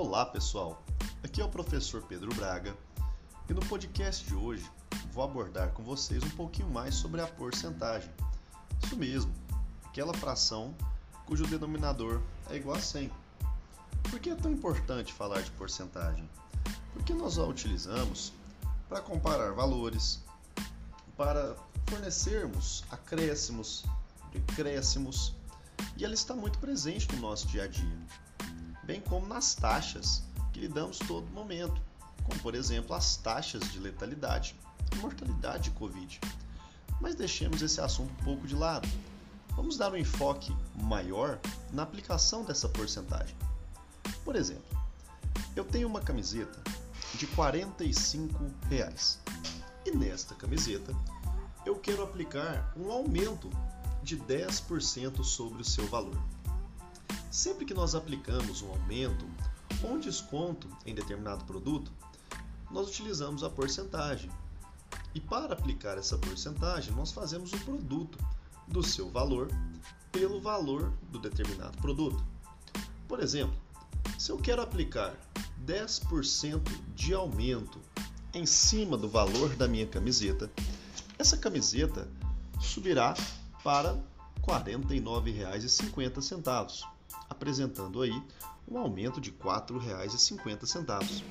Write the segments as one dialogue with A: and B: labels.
A: Olá pessoal, aqui é o professor Pedro Braga e no podcast de hoje vou abordar com vocês um pouquinho mais sobre a porcentagem. Isso mesmo, aquela fração cujo denominador é igual a 100. Por que é tão importante falar de porcentagem? Porque nós a utilizamos para comparar valores, para fornecermos acréscimos, decréscimos, e ela está muito presente no nosso dia a dia bem como nas taxas que lidamos todo momento, como por exemplo as taxas de letalidade e mortalidade de Covid. Mas deixemos esse assunto um pouco de lado. Vamos dar um enfoque maior na aplicação dessa porcentagem. Por exemplo, eu tenho uma camiseta de 45 reais, e nesta camiseta eu quero aplicar um aumento de 10% sobre o seu valor. Sempre que nós aplicamos um aumento ou um desconto em determinado produto, nós utilizamos a porcentagem. E para aplicar essa porcentagem, nós fazemos o produto do seu valor pelo valor do determinado produto. Por exemplo, se eu quero aplicar 10% de aumento em cima do valor da minha camiseta, essa camiseta subirá para R$ 49,50 apresentando aí um aumento de R$ 4,50.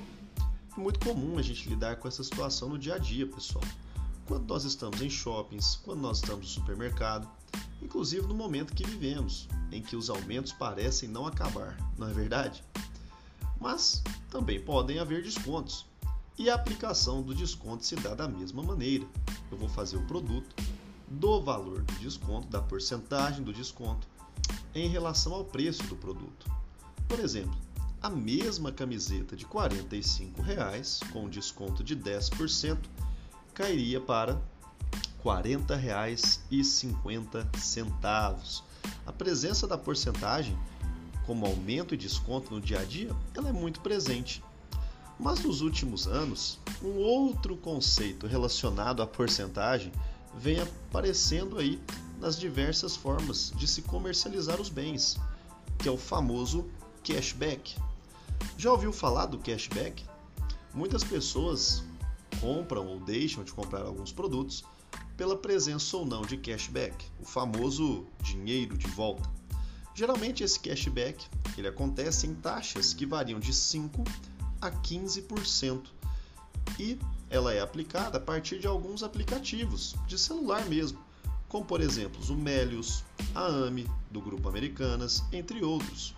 A: É muito comum a gente lidar com essa situação no dia a dia, pessoal. Quando nós estamos em shoppings, quando nós estamos no supermercado, inclusive no momento que vivemos, em que os aumentos parecem não acabar, não é verdade? Mas também podem haver descontos. E a aplicação do desconto se dá da mesma maneira. Eu vou fazer o produto do valor do desconto, da porcentagem do desconto, em relação ao preço do produto. Por exemplo, a mesma camiseta de 45 reais, com desconto de 10%, cairia para R$ 40,50. A presença da porcentagem, como aumento e desconto no dia a dia, ela é muito presente. Mas nos últimos anos, um outro conceito relacionado à porcentagem vem aparecendo aí nas diversas formas de se comercializar os bens, que é o famoso cashback. Já ouviu falar do cashback? Muitas pessoas compram ou deixam de comprar alguns produtos pela presença ou não de cashback, o famoso dinheiro de volta. Geralmente esse cashback ele acontece em taxas que variam de 5 a 15% e ela é aplicada a partir de alguns aplicativos de celular mesmo, como por exemplo o Melius, a AMI, do Grupo Americanas, entre outros.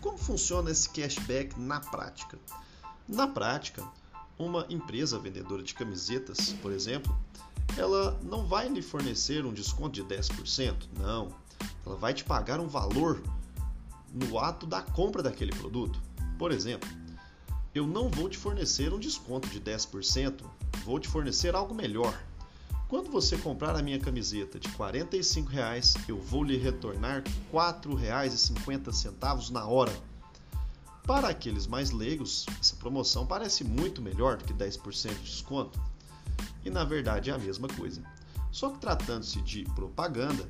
A: Como funciona esse cashback na prática? Na prática, uma empresa vendedora de camisetas, por exemplo, ela não vai lhe fornecer um desconto de 10%, não. Ela vai te pagar um valor no ato da compra daquele produto. Por exemplo, eu não vou te fornecer um desconto de 10%, vou te fornecer algo melhor. Quando você comprar a minha camiseta de 45 reais, eu vou lhe retornar R$ 4,50 na hora. Para aqueles mais leigos, essa promoção parece muito melhor do que 10% de desconto. E na verdade é a mesma coisa. Só que tratando-se de propaganda,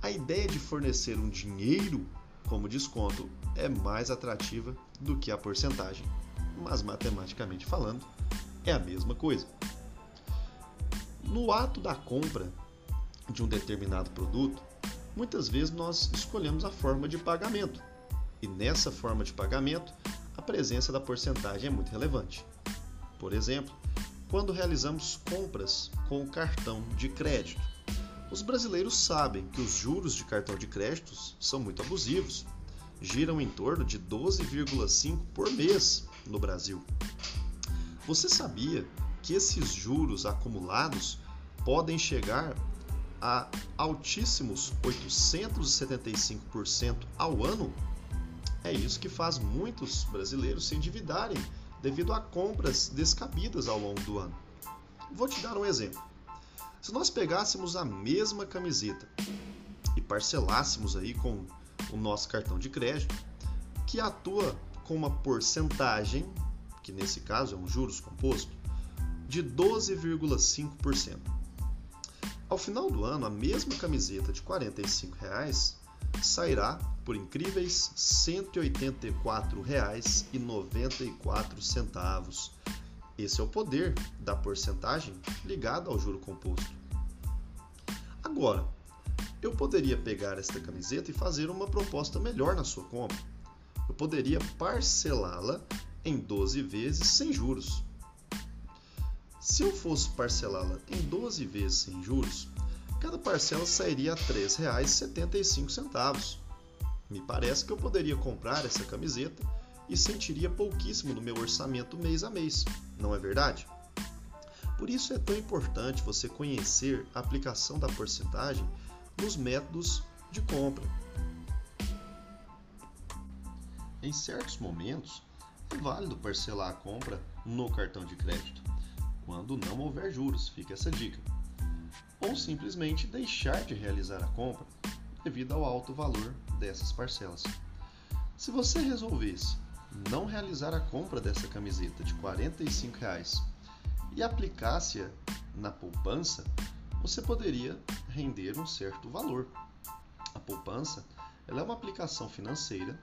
A: a ideia de fornecer um dinheiro como desconto é mais atrativa do que a porcentagem. Mas matematicamente falando, é a mesma coisa. No ato da compra de um determinado produto, muitas vezes nós escolhemos a forma de pagamento. E nessa forma de pagamento, a presença da porcentagem é muito relevante. Por exemplo, quando realizamos compras com o cartão de crédito. Os brasileiros sabem que os juros de cartão de créditos são muito abusivos, giram em torno de 12,5 por mês no Brasil. Você sabia que esses juros acumulados podem chegar a altíssimos 875% ao ano, é isso que faz muitos brasileiros se endividarem devido a compras descabidas ao longo do ano. Vou te dar um exemplo. Se nós pegássemos a mesma camiseta e parcelássemos aí com o nosso cartão de crédito, que atua com uma porcentagem, que nesse caso é um juros composto, de 12,5%. Ao final do ano, a mesma camiseta de 45 reais sairá por incríveis R$ 184,94. Esse é o poder da porcentagem ligada ao juro composto. Agora, eu poderia pegar esta camiseta e fazer uma proposta melhor na sua compra. Eu poderia parcelá-la em 12 vezes sem juros. Se eu fosse parcelá-la em 12 vezes sem juros, cada parcela sairia a R$ 3,75. Me parece que eu poderia comprar essa camiseta e sentiria pouquíssimo no meu orçamento mês a mês, não é verdade? Por isso é tão importante você conhecer a aplicação da porcentagem nos métodos de compra. Em certos momentos, é válido parcelar a compra no cartão de crédito, quando não houver juros, fica essa dica. Ou simplesmente deixar de realizar a compra devido ao alto valor dessas parcelas. Se você resolvesse não realizar a compra dessa camiseta de 45 reais e aplicasse-a na poupança, você poderia render um certo valor. A poupança ela é uma aplicação financeira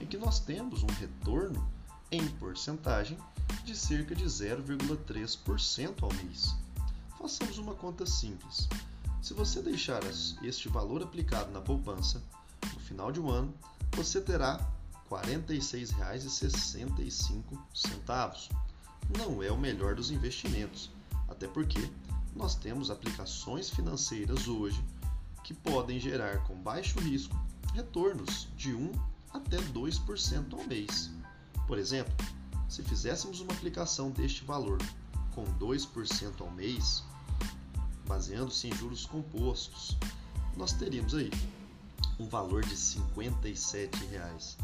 A: em que nós temos um retorno em porcentagem de cerca de 0,3% ao mês. Façamos uma conta simples. Se você deixar este valor aplicado na poupança, no final de um ano, você terá R$ 46,65. Não é o melhor dos investimentos, até porque nós temos aplicações financeiras hoje que podem gerar com baixo risco retornos de 1 até 2% ao mês. Por exemplo, se fizéssemos uma aplicação deste valor com 2% ao mês, baseando-se em juros compostos, nós teríamos aí um valor de 57 reais,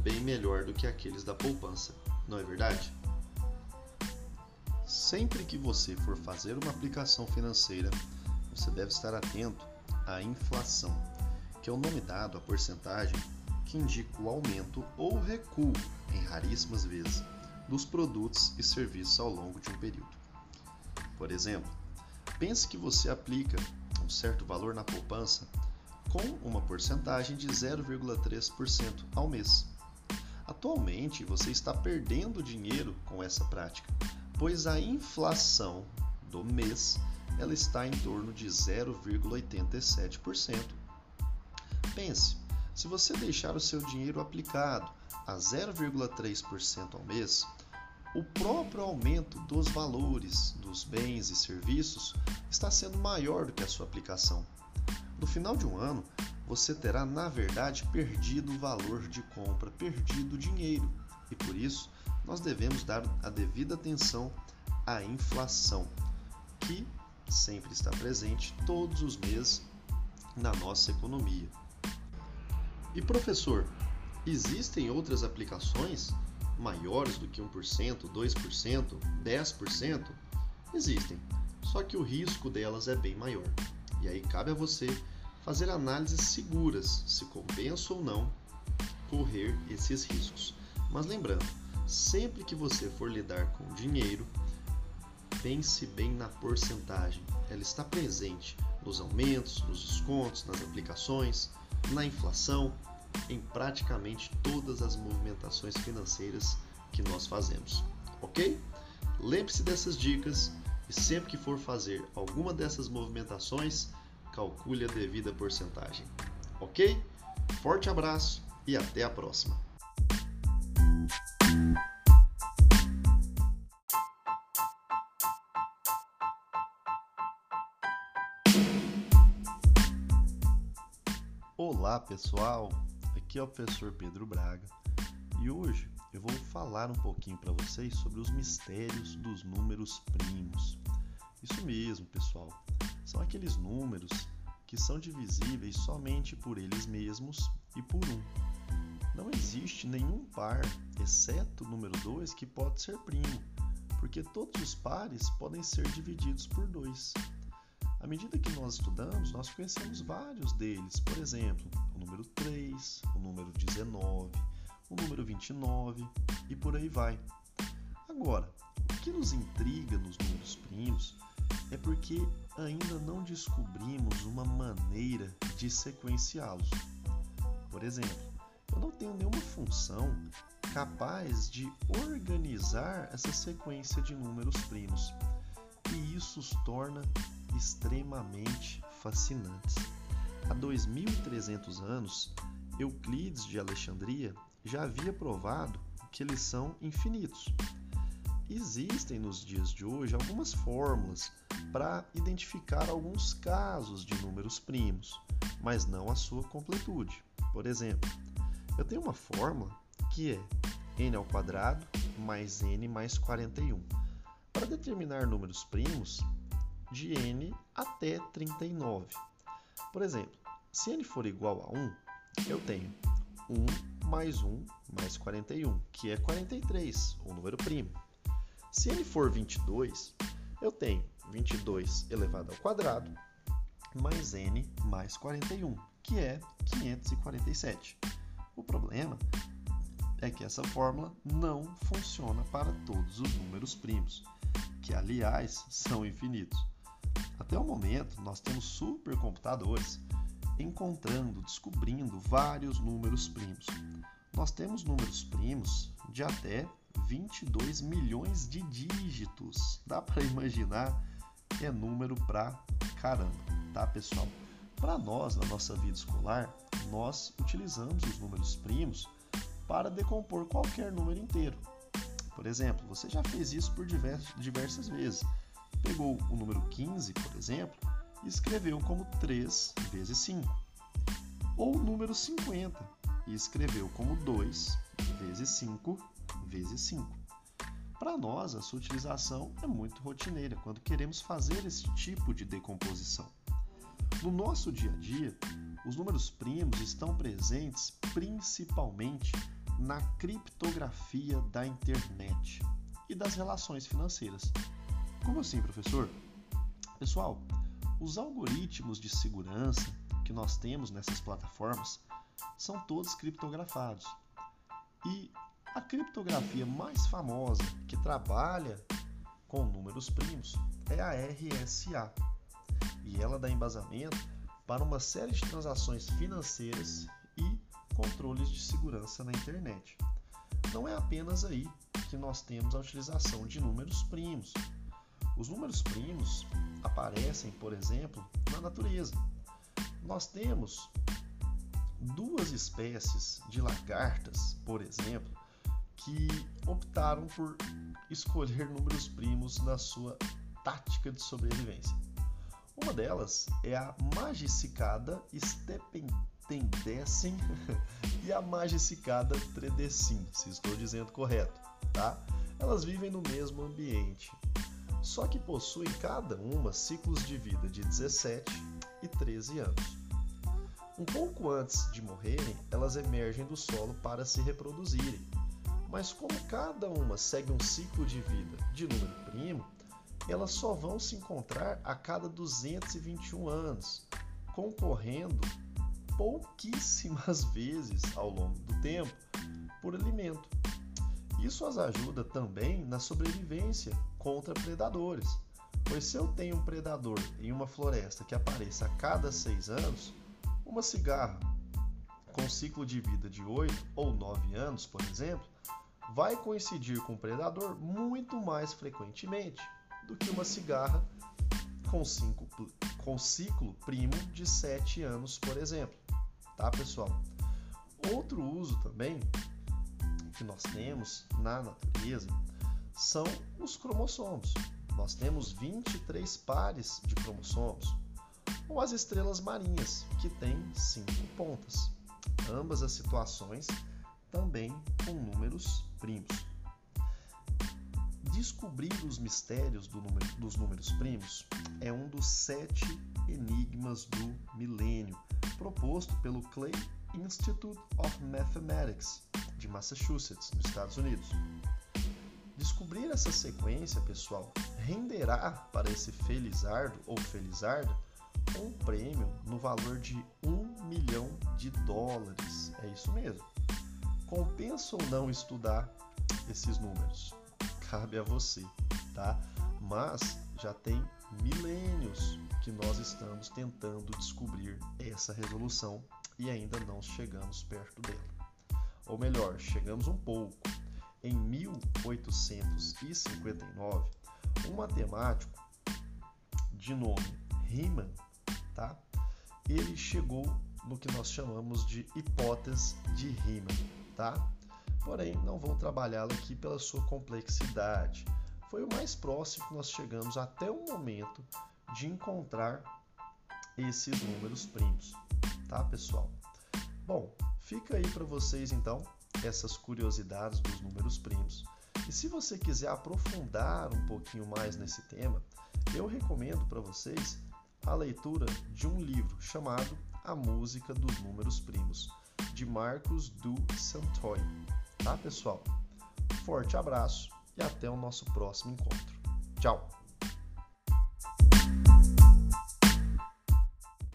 A: bem melhor do que aqueles da poupança, não é verdade? Sempre que você for fazer uma aplicação financeira, você deve estar atento à inflação, que é o nome dado à porcentagem que indica o aumento ou recuo, em raríssimas vezes, dos produtos e serviços ao longo de um período. Por exemplo, pense que você aplica um certo valor na poupança com uma porcentagem de 0,3% ao mês. Atualmente, você está perdendo dinheiro com essa prática, pois a inflação do mês ela está em torno de 0,87%. Pense, se você deixar o seu dinheiro aplicado a 0,3% ao mês, o próprio aumento dos valores dos bens e serviços está sendo maior do que a sua aplicação. No final de um ano, você terá, na verdade, perdido o valor de compra, perdido o dinheiro. E por isso, nós devemos dar a devida atenção à inflação, que sempre está presente todos os meses na nossa economia. E professor, existem outras aplicações maiores do que 1%, 2%, 10%? Existem, só que o risco delas é bem maior. E aí cabe a você fazer análises seguras se compensa ou não correr esses riscos. Mas lembrando, sempre que você for lidar com dinheiro, pense bem na porcentagem. Ela está presente nos aumentos, nos descontos, nas aplicações, na inflação, em praticamente todas as movimentações financeiras que nós fazemos, ok? Lembre-se dessas dicas e sempre que for fazer alguma dessas movimentações, calcule a devida porcentagem, ok? Forte abraço e até a próxima! Olá pessoal, aqui é o professor Pedro Braga e hoje eu vou falar um pouquinho para vocês sobre os mistérios dos números primos. Isso mesmo, pessoal, são aqueles números que são divisíveis somente por eles mesmos e por um. Não existe nenhum par, exceto o número 2, que pode ser primo, porque todos os pares podem ser divididos por 2. À medida que nós estudamos, nós conhecemos vários deles, por exemplo, o número 3, o número 19, o número 29 e por aí vai. Agora, o que nos intriga nos números primos é porque ainda não descobrimos uma maneira de sequenciá-los. Por exemplo, eu não tenho nenhuma função capaz de organizar essa sequência de números primos. E isso os torna extremamente fascinantes. Há 2300 anos, Euclides de Alexandria já havia provado que eles são infinitos. Existem nos dias de hoje algumas fórmulas para identificar alguns casos de números primos, mas não a sua completude. Por exemplo, eu tenho uma fórmula que é n ao quadrado mais n mais 41 para determinar números primos de n até 39. Por exemplo, se n for igual a 1, eu tenho 1 mais 1 mais 41, que é 43, o número primo. Se n for 22, eu tenho 22 elevado ao quadrado mais n mais 41, que é 547. O problema é que essa fórmula não funciona para todos os números primos, que aliás são infinitos. Até o momento, nós temos supercomputadores encontrando, descobrindo vários números primos. Nós temos números primos de até 22 milhões de dígitos. Dá para imaginar? É número pra caramba, tá, pessoal? Para nós, na nossa vida escolar, nós utilizamos os números primos para decompor qualquer número inteiro. Por exemplo, você já fez isso por diversas vezes. Pegou o número 15, por exemplo, e escreveu como 3 vezes 5. Ou o número 50 e escreveu como 2 vezes 5 vezes 5. Para nós, a sua utilização é muito rotineira quando queremos fazer esse tipo de decomposição. No nosso dia a dia, os números primos estão presentes principalmente na criptografia da internet e das relações financeiras. Como assim, professor? Pessoal, os algoritmos de segurança que nós temos nessas plataformas são todos criptografados. E a criptografia mais famosa que trabalha com números primos é a RSA. E ela dá embasamento para uma série de transações financeiras e controles de segurança na internet. Não é apenas aí que nós temos a utilização de números primos. Os números primos aparecem, por exemplo, na natureza. Nós temos duas espécies de lagartas, por exemplo, que optaram por escolher números primos na sua tática de sobrevivência. Uma delas é a magicicada stepentendecem e a magicicada tredecim, se estou dizendo correto, tá? Elas vivem no mesmo ambiente, só que possuem cada uma ciclos de vida de 17 e 13 anos. Um pouco antes de morrerem, elas emergem do solo para se reproduzirem. Mas como cada uma segue um ciclo de vida de número primo, elas só vão se encontrar a cada 221 anos, concorrendo pouquíssimas vezes ao longo do tempo por alimento. Isso as ajuda também na sobrevivência contra predadores, pois se eu tenho um predador em uma floresta que apareça a cada seis anos, uma cigarra com ciclo de vida de 8 ou 9 anos, por exemplo, vai coincidir com o predador muito mais frequentemente do que uma cigarra com, cinco, com ciclo primo de 7 anos, por exemplo. Tá, pessoal? Outro uso também que nós temos na natureza são os cromossomos. Nós temos 23 pares de cromossomos ou as estrelas marinhas, que têm cinco pontas. Ambas as situações também com números primos. Descobrir os mistérios do número, dos números primos é um dos sete enigmas do milênio, proposto pelo Clay Institute of Mathematics de Massachusetts, nos Estados Unidos. Descobrir essa sequência, pessoal, renderá para esse felizardo ou felizarda um prêmio no valor de um milhão de dólares. É isso mesmo. Compensa ou não estudar esses números? Cabe a você, tá? Mas já tem milênios que nós estamos tentando descobrir essa resolução e ainda não chegamos perto dela. Ou melhor, chegamos um pouco. Em 1859, um matemático de nome Riemann, tá? Ele chegou no que nós chamamos de hipótese de Riemann, tá? Porém, não vou trabalhá-la aqui pela sua complexidade. Foi o mais próximo que nós chegamos até o momento de encontrar esses números primos, tá, pessoal? Bom, fica aí para vocês então essas curiosidades dos números primos. E se você quiser aprofundar um pouquinho mais nesse tema, eu recomendo para vocês a leitura de um livro chamado A Música dos Números Primos, de Marcos du Santoy. Tá, pessoal? Forte abraço e até o nosso próximo encontro. Tchau!